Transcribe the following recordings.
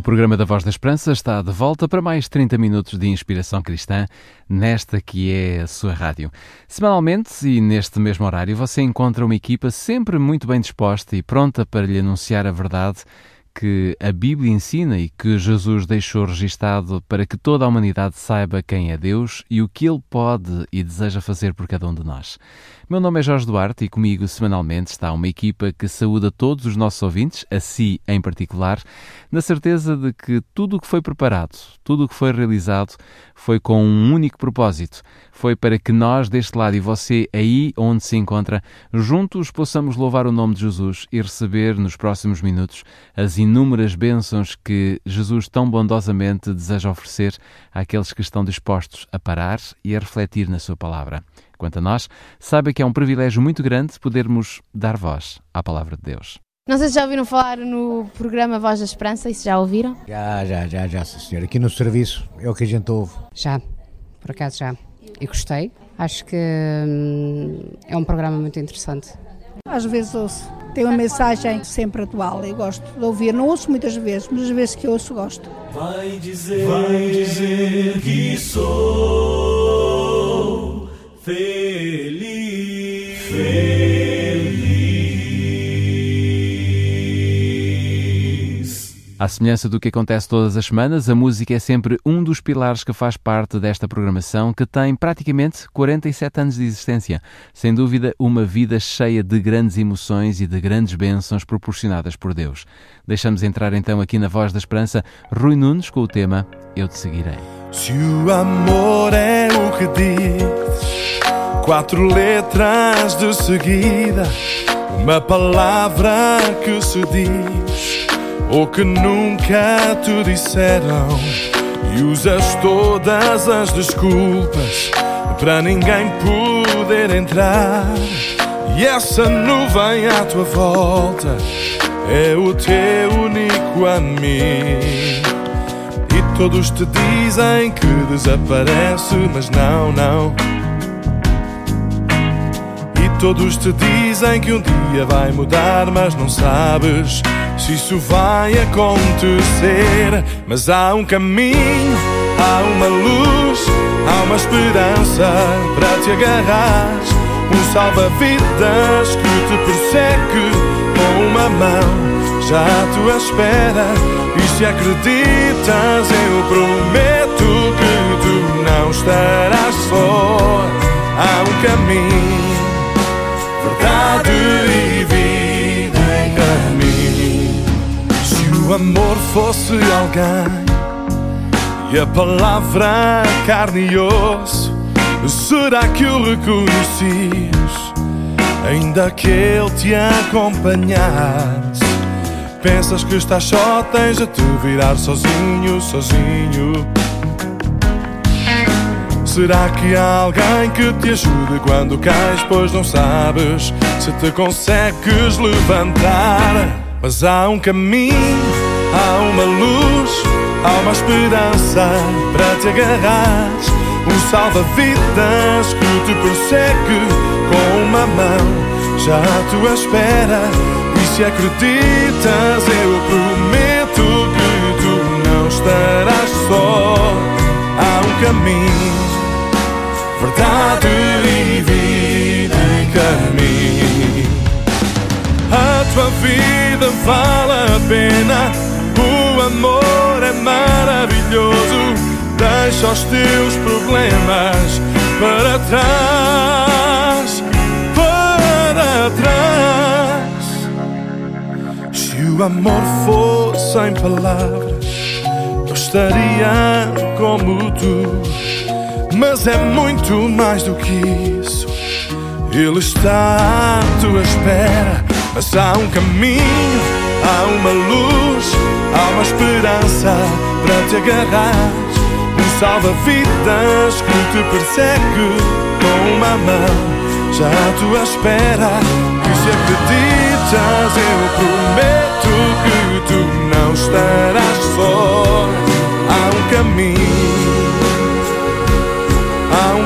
O programa da Voz da Esperança está de volta para mais 30 minutos de inspiração cristã nesta que é a sua rádio. Semanalmente e neste mesmo horário você encontra uma equipa sempre muito bem disposta e pronta para lhe anunciar a verdade que a Bíblia ensina e que Jesus deixou registado para que toda a humanidade saiba quem é Deus e o que Ele pode e deseja fazer por cada um de nós. Meu nome é Jorge Duarte e comigo semanalmente está uma equipa que saúda todos os nossos ouvintes, a si em particular, na certeza de que tudo o que foi preparado, tudo o que foi realizado, foi com um único propósito. Foi para que nós deste lado e você aí onde se encontra, juntos possamos louvar o nome de Jesus e receber nos próximos minutos as inúmeras bênçãos que Jesus tão bondosamente deseja oferecer àqueles que estão dispostos a parar e a refletir na sua palavra. Quanto a nós, saiba que é um privilégio muito grande podermos dar voz à palavra de Deus. Não sei se já ouviram falar no programa Voz da Esperança, isso já ouviram? Já, já, já, já, senhor. Aqui no serviço é o que a gente ouve. Já, por acaso já. E gostei. Acho que hum, é um programa muito interessante. Às vezes ouço. Tem uma mensagem sempre atual. Eu gosto de ouvir. Não ouço muitas vezes, mas as vezes que ouço, gosto. Vai dizer, vai dizer que sou feliz. Feliz. À semelhança do que acontece todas as semanas, a música é sempre um dos pilares que faz parte desta programação que tem praticamente 47 anos de existência. Sem dúvida, uma vida cheia de grandes emoções e de grandes bênçãos proporcionadas por Deus. Deixamos entrar então aqui na Voz da Esperança Rui Nunes com o tema Eu Te Seguirei. Se o amor é o que diz, quatro letras de seguida, uma palavra que se diz, ou que nunca te disseram, e usas todas as desculpas para ninguém poder entrar. E essa nuvem à tua volta é o teu único amigo. E todos te dizem que desaparece, mas não, não. Todos te dizem que um dia vai mudar, mas não sabes se isso vai acontecer. Mas há um caminho, há uma luz, há uma esperança para te agarrar. Um salva-vidas que te persegue com uma mão já à tua espera. E se acreditas, eu prometo que tu não estarás só. Há um caminho, caminho. Se o amor fosse alguém e a palavra carne e osso, será que o reconhecias? Ainda que ele te acompanhasse. Pensas que estás só, tens a te virar sozinho, sozinho. Será que há alguém que te ajude quando cais, pois não sabes se te consegues levantar? Mas há um caminho, há uma luz, há uma esperança para te agarrar. Um salva-vidas que te persegue com uma mão já à tua espera. E se acreditas, eu prometo que tu não estarás só. Há um caminho, verdade e vida em caminho. A tua vida vale a pena, o amor é maravilhoso. Deixa os teus problemas para trás, para trás. Se o amor fosse em palavras, eu estaria como tu. Mas é muito mais do que isso. Ele está à tua espera, mas há um caminho, há uma luz, há uma esperança para te agarrar. Um salva-vidas que te persegue com uma mão já à tua espera. E se acreditas, eu prometo que tu não estarás só.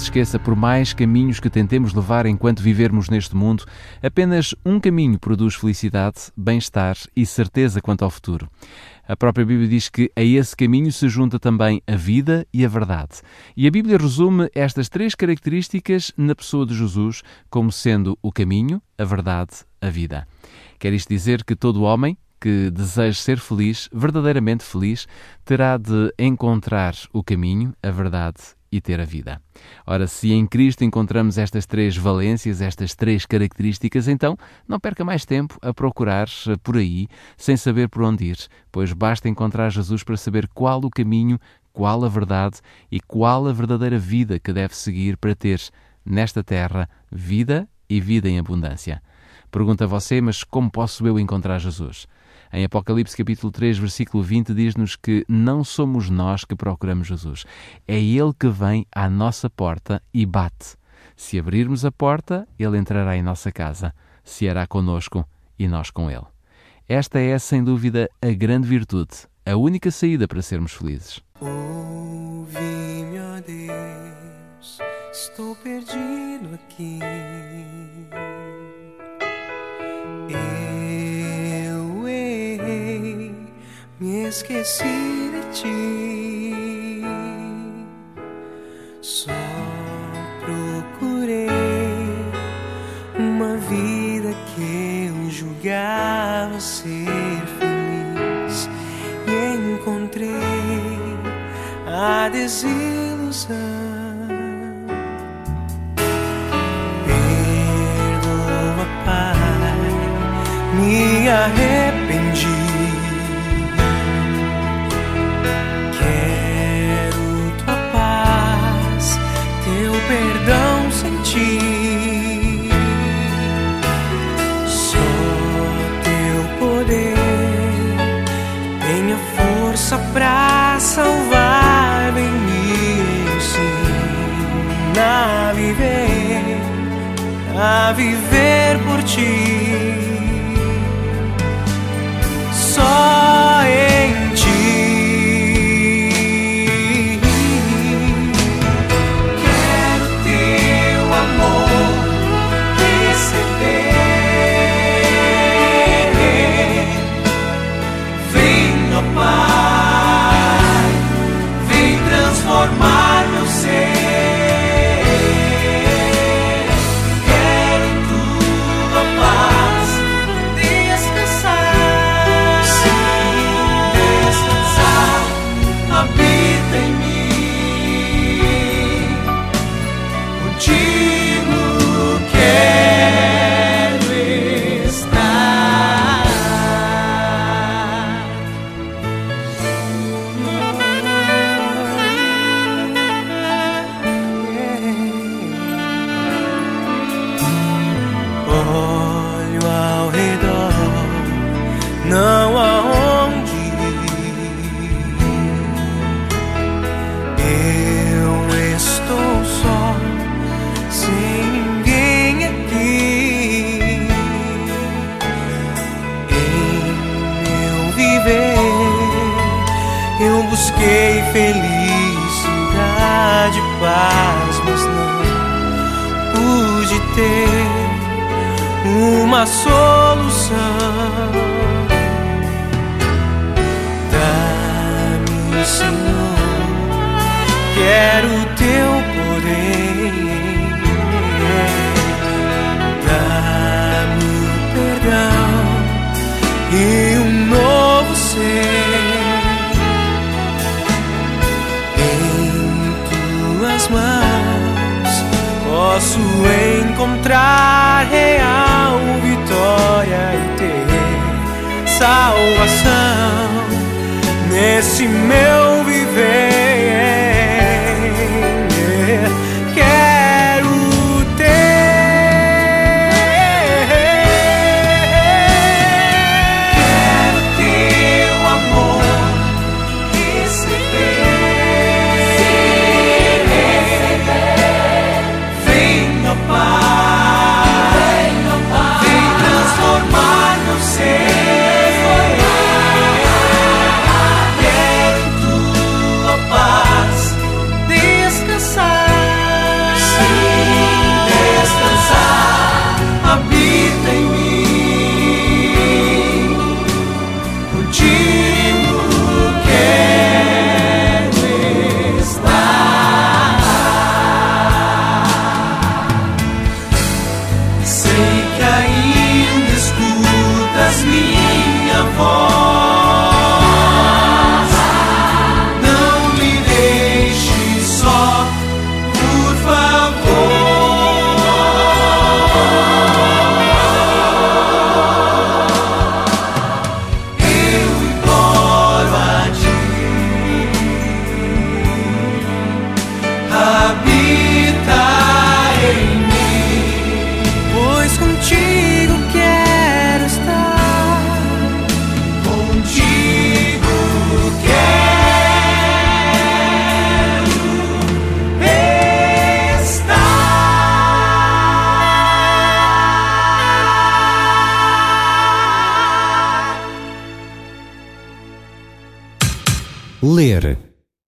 se esqueça, por mais caminhos que tentemos levar enquanto vivermos neste mundo, apenas um caminho produz felicidade, bem-estar e certeza quanto ao futuro. A própria Bíblia diz que a esse caminho se junta também a vida e a verdade. E a Bíblia resume estas três características na pessoa de Jesus como sendo o caminho, a verdade, a vida. Quer isto dizer que todo homem que deseja ser feliz, verdadeiramente feliz, terá de encontrar o caminho, a verdade e ter a vida. Ora, se em Cristo encontramos estas três valências, estas três características, então não perca mais tempo a procurar por aí, sem saber por onde ir, pois basta encontrar Jesus para saber qual o caminho, qual a verdade e qual a verdadeira vida que deve seguir para ter nesta terra vida e vida em abundância. Pergunta a você, mas como posso eu encontrar Jesus? Em Apocalipse capítulo 3, versículo 20, diz-nos que não somos nós que procuramos Jesus. É Ele que vem à nossa porta e bate. Se abrirmos a porta, Ele entrará em nossa casa, se hará conosco e nós com Ele. Esta é, sem dúvida, a grande virtude, a única saída para sermos felizes. Esqueci de ti. Só procurei uma vida que eu julgava ser feliz e encontrei a desilusão. Me arrependi. Força pra salvar, vem me ensina a viver, a viver por ti. Só you quero o teu poder. Dá-me perdão e um novo ser. Em tuas mãos posso encontrar real vitória e ter salvação nesse meu viver.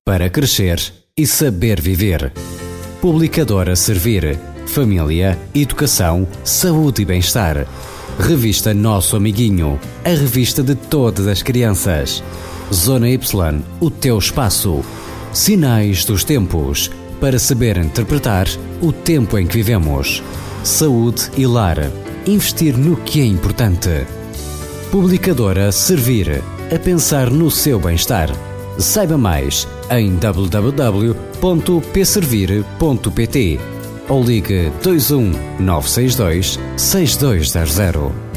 Para crescer e saber viver. Publicadora Servir. Família, Educação, Saúde e Bem-Estar. Revista Nosso Amiguinho. A revista de todas as crianças. Zona Y. O teu espaço. Sinais dos tempos. Para saber interpretar o tempo em que vivemos. Saúde e lar. Investir no que é importante. Publicadora Servir. A pensar no seu bem-estar. Saiba mais em www.pservir.pt ou ligue 21 962 6200.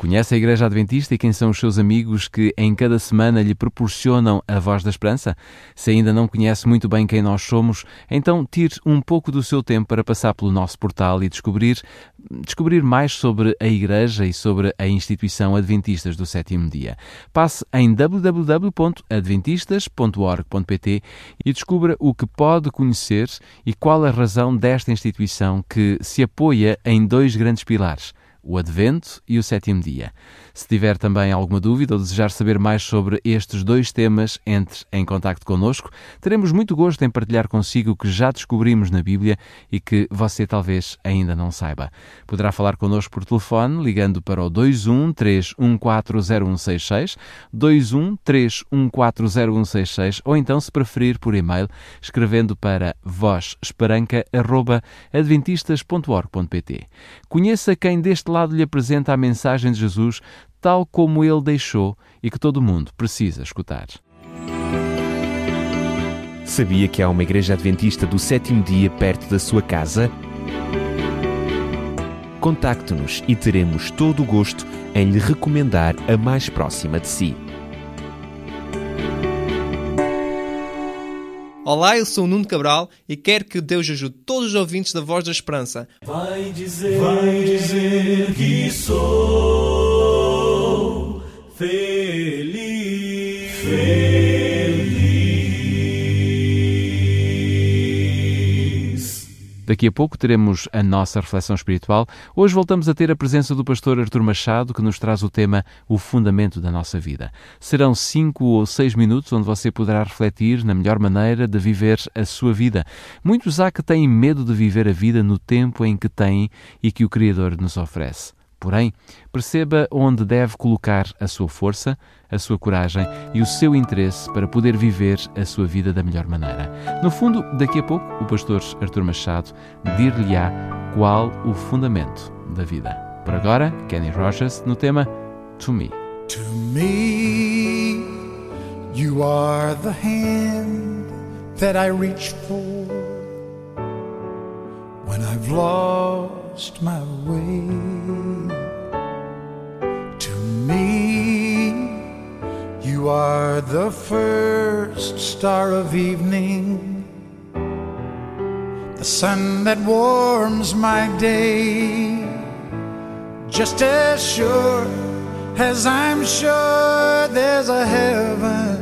Conhece a Igreja Adventista e quem são os seus amigos que em cada semana lhe proporcionam a voz da esperança? Se ainda não conhece muito bem quem nós somos, então tire um pouco do seu tempo para passar pelo nosso portal e descobrir, descobrir mais sobre a Igreja e sobre a instituição Adventistas do Sétimo Dia. Passe em www.adventistas.org.pt e descubra o que pode conhecer e qual a razão desta instituição que se apoia em dois grandes pilares o Advento e o Sétimo Dia. Se tiver também alguma dúvida ou desejar saber mais sobre estes dois temas, entre em contato connosco. Teremos muito gosto em partilhar consigo o que já descobrimos na Bíblia e que você talvez ainda não saiba. Poderá falar connosco por telefone ligando para o 21 3140166, 21 3140166 ou então, se preferir, por e-mail, escrevendo para vozesperanca.adventistas.org.pt. Conheça quem deste lado lhe apresenta a mensagem de Jesus tal como ele deixou e que todo mundo precisa escutar. Sabia que há uma igreja adventista do sétimo dia perto da sua casa? Contacte-nos e teremos todo o gosto em lhe recomendar a mais próxima de si. Olá, eu sou o Nuno Cabral e quero que Deus ajude todos os ouvintes da Voz da Esperança. Vai dizer, vai dizer que sou feliz, Daqui a pouco teremos a nossa reflexão espiritual. Hoje voltamos a ter a presença do pastor Artur Machado, que nos traz o tema O Fundamento da Nossa Vida. Serão cinco ou seis minutos onde você poderá refletir na melhor maneira de viver a sua vida. Muitos há que têm medo de viver a vida no tempo em que têm e que o Criador nos oferece. Porém, perceba onde deve colocar a sua força, a sua coragem e o seu interesse para poder viver a sua vida da melhor maneira. No fundo, daqui a pouco, o pastor Artur Machado dir-lhe-á qual o fundamento da vida. Por agora, Kenny Rogers no tema To Me. To me, you are the hand that I reach for when I've lost my way. Me, you are the first star of evening, the sun that warms my day, just as sure as I'm sure there's a heaven.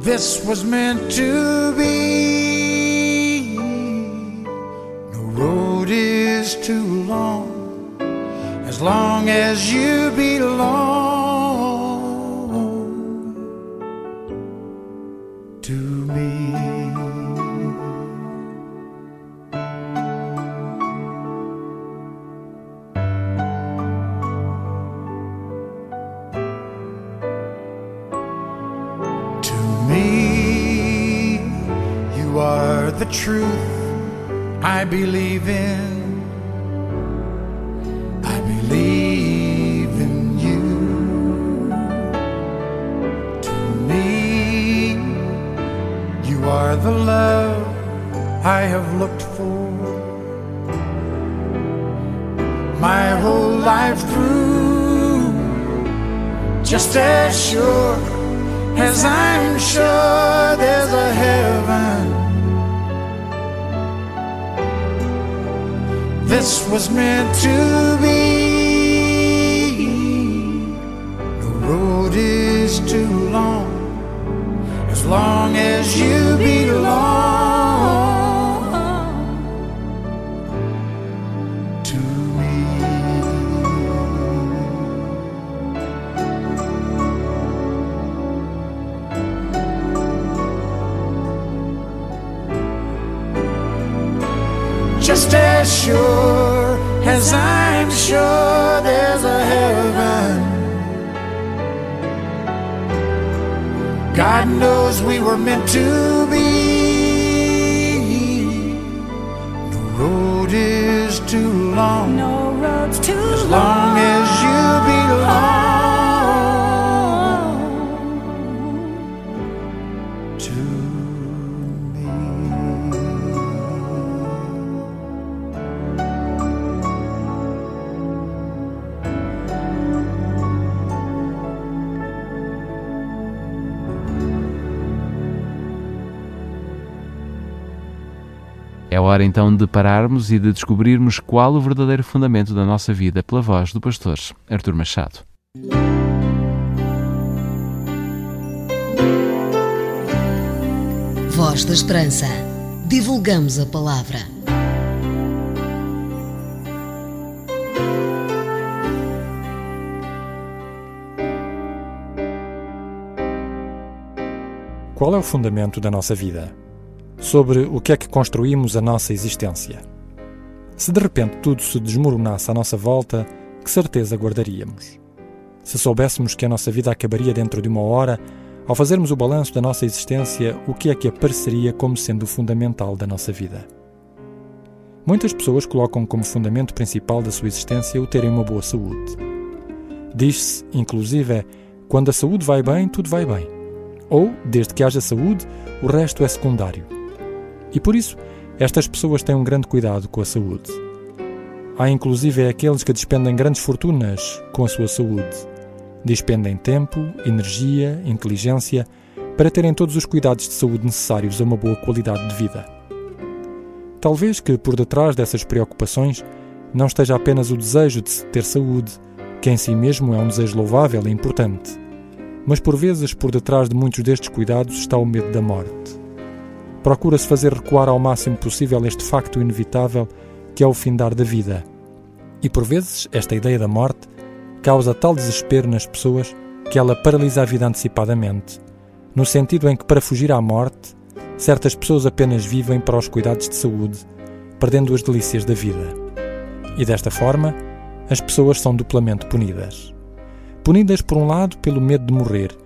This was meant to be. No road is too long as long as you belong to me. To me, you are the truth I believe in. Are the love I have looked for. My whole life through, just as sure as I'm sure there's a heaven. This was meant to be. The road is too long long as you belong to me. just as sure as I'm sure God knows we were meant to be. No road is too long. No road's too long hora então de pararmos e de descobrirmos qual o verdadeiro fundamento da nossa vida pela voz do pastor Artur Machado. Voz da Esperança. Divulgamos a palavra. Qual é o fundamento da nossa vida? Sobre o que é que construímos a nossa existência? Se de repente tudo se desmoronasse à nossa volta, que certeza guardaríamos? Se soubéssemos que a nossa vida acabaria dentro de uma hora, ao fazermos o balanço da nossa existência, o que é que apareceria como sendo o fundamental da nossa vida? Muitas pessoas colocam como fundamento principal da sua existência o terem uma boa saúde. Diz-se, inclusive, quando a saúde vai bem, tudo vai bem. Ou, desde que haja saúde, o resto é secundário. E por isso, estas pessoas têm um grande cuidado com a saúde. Há inclusive aqueles que despendem grandes fortunas com a sua saúde. Dispendem tempo, energia, inteligência para terem todos os cuidados de saúde necessários a uma boa qualidade de vida. Talvez que por detrás dessas preocupações não esteja apenas o desejo de ter saúde, que em si mesmo é um desejo louvável e importante, mas por vezes por detrás de muitos destes cuidados está o medo da morte. Procura-se fazer recuar ao máximo possível este facto inevitável que é o findar da vida. E por vezes esta ideia da morte causa tal desespero nas pessoas que ela paralisa a vida antecipadamente, no sentido em que, para fugir à morte, certas pessoas apenas vivem para os cuidados de saúde, perdendo as delícias da vida. E desta forma, as pessoas são duplamente punidas. Punidas, por um lado, pelo medo de morrer,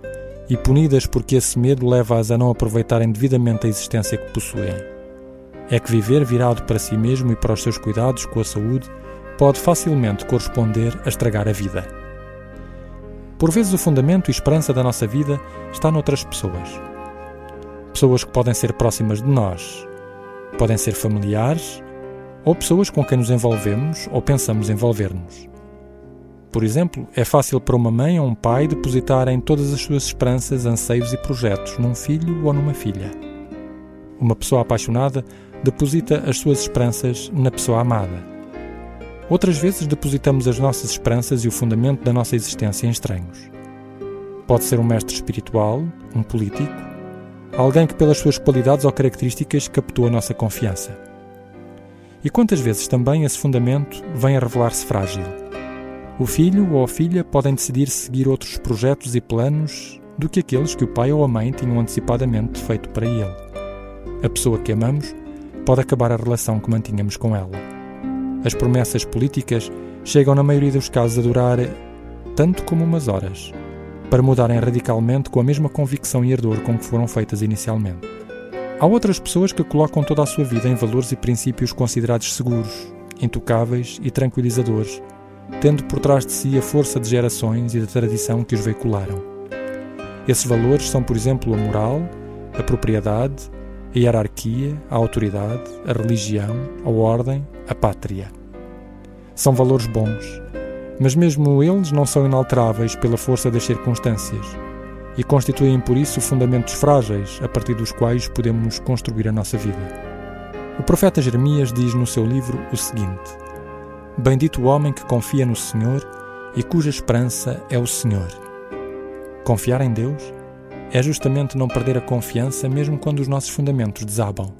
e punidas porque esse medo leva-as a não aproveitarem devidamente a existência que possuem. É que viver virado para si mesmo e para os seus cuidados com a saúde pode facilmente corresponder a estragar a vida. Por vezes, o fundamento e esperança da nossa vida está noutras pessoas. Pessoas que podem ser próximas de nós, podem ser familiares ou pessoas com quem nos envolvemos ou pensamos envolver-nos. Por exemplo, é fácil para uma mãe ou um pai depositarem todas as suas esperanças, anseios e projetos num filho ou numa filha. Uma pessoa apaixonada deposita as suas esperanças na pessoa amada. Outras vezes depositamos as nossas esperanças e o fundamento da nossa existência em estranhos. Pode ser um mestre espiritual, um político, alguém que, pelas suas qualidades ou características, captou a nossa confiança. E quantas vezes também esse fundamento vem a revelar-se frágil? O filho ou a filha podem decidir seguir outros projetos e planos do que aqueles que o pai ou a mãe tinham antecipadamente feito para ele. A pessoa que amamos pode acabar a relação que mantínhamos com ela. As promessas políticas chegam, na maioria dos casos, a durar tanto como umas horas, para mudarem radicalmente com a mesma convicção e ardor com que foram feitas inicialmente. Há outras pessoas que colocam toda a sua vida em valores e princípios considerados seguros, intocáveis e tranquilizadores tendo por trás de si a força de gerações e da tradição que os veicularam. Esses valores são, por exemplo, a moral, a propriedade, a hierarquia, a autoridade, a religião, a ordem, a pátria. São valores bons, mas mesmo eles não são inalteráveis pela força das circunstâncias e constituem por isso fundamentos frágeis a partir dos quais podemos construir a nossa vida. O profeta Jeremias diz no seu livro o seguinte: Bendito o homem que confia no Senhor e cuja esperança é o Senhor. Confiar em Deus é justamente não perder a confiança mesmo quando os nossos fundamentos desabam.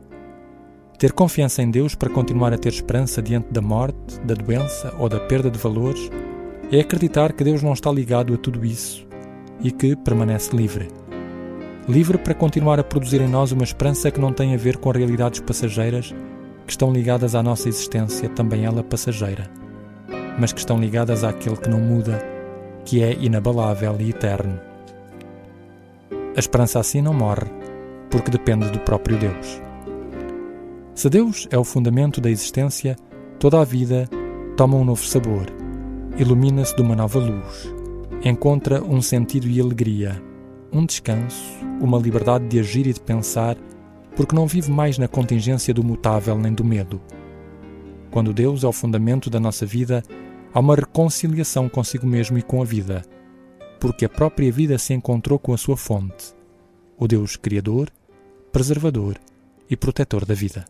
Ter confiança em Deus para continuar a ter esperança diante da morte, da doença ou da perda de valores é acreditar que Deus não está ligado a tudo isso e que permanece livre. Livre para continuar a produzir em nós uma esperança que não tem a ver com realidades passageiras que estão ligadas à nossa existência, também ela passageira, mas que estão ligadas àquele que não muda, que é inabalável e eterno. A esperança assim não morre, porque depende do próprio Deus. Se Deus é o fundamento da existência, toda a vida toma um novo sabor, ilumina-se de uma nova luz, encontra um sentido e alegria, um descanso, uma liberdade de agir e de pensar porque não vive mais na contingência do mutável nem do medo. Quando Deus é o fundamento da nossa vida, há uma reconciliação consigo mesmo e com a vida, porque a própria vida se encontrou com a sua fonte, o Deus Criador, Preservador e Protetor da vida.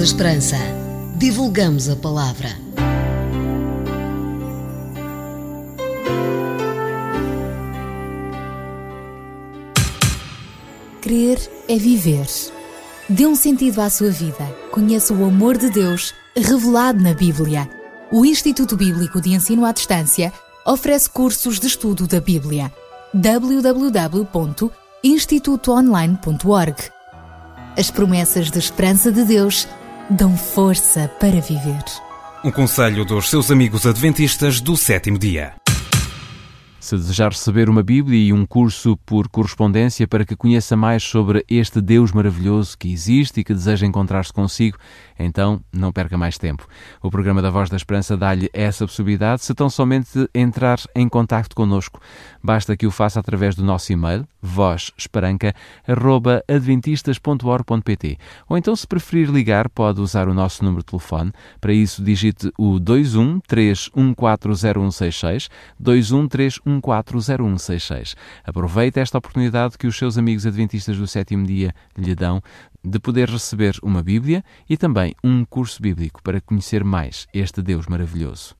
Da Esperança. Divulgamos a palavra. Crer é viver. Dê um sentido à sua vida. Conheça o amor de Deus revelado na Bíblia. O Instituto Bíblico de Ensino à Distância oferece cursos de estudo da Bíblia. www.institutoonline.org As promessas de esperança de Deus dão força para viver. Um conselho dos seus amigos adventistas do sétimo dia. Se desejar receber uma Bíblia e um curso por correspondência para que conheça mais sobre este Deus maravilhoso que existe e que deseja encontrar-se consigo, então não perca mais tempo. O programa da Voz da Esperança dá-lhe essa possibilidade se tão somente entrar em contato connosco. Basta que o faça através do nosso e-mail vozesperanca.adventistas.org.pt ou então, se preferir ligar, pode usar o nosso número de telefone. Para isso, digite o 21 3140166 21 3140166. Aproveite esta oportunidade que os seus amigos adventistas do sétimo dia lhe dão de poder receber uma Bíblia e também um curso bíblico para conhecer mais este Deus maravilhoso.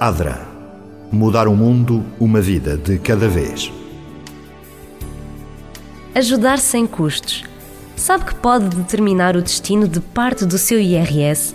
Adra Mudar o mundo, uma vida de cada vez. Ajudar sem custos. Sabe que pode determinar o destino de parte do seu IRS?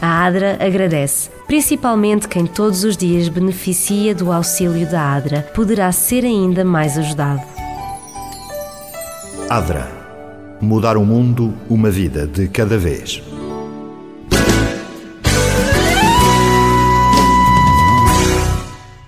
A ADRA agradece, principalmente quem todos os dias beneficia do auxílio da ADRA, poderá ser ainda mais ajudado. ADRA Mudar o mundo, uma vida de cada vez.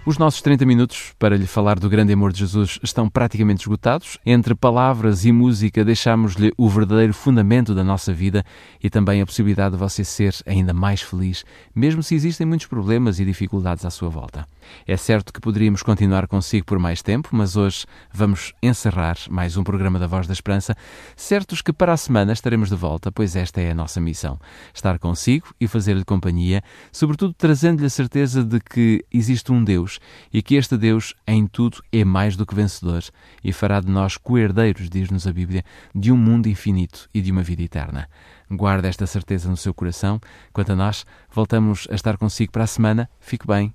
Os nossos 30 minutos para lhe falar do grande amor de Jesus estão praticamente esgotados. Entre palavras e música, deixamos-lhe o verdadeiro fundamento da nossa vida e também a possibilidade de você ser ainda mais feliz, mesmo se existem muitos problemas e dificuldades à sua volta. É certo que poderíamos continuar consigo por mais tempo, mas hoje vamos encerrar mais um programa da Voz da Esperança, certos que para a semana estaremos de volta, pois esta é a nossa missão: estar consigo e fazer-lhe companhia, sobretudo trazendo-lhe a certeza de que existe um Deus e que este Deus em tudo é mais do que vencedor e fará de nós coerdeiros, diz-nos a Bíblia, de um mundo infinito e de uma vida eterna. Guarde esta certeza no seu coração. Quanto a nós, voltamos a estar consigo para a semana. Fique bem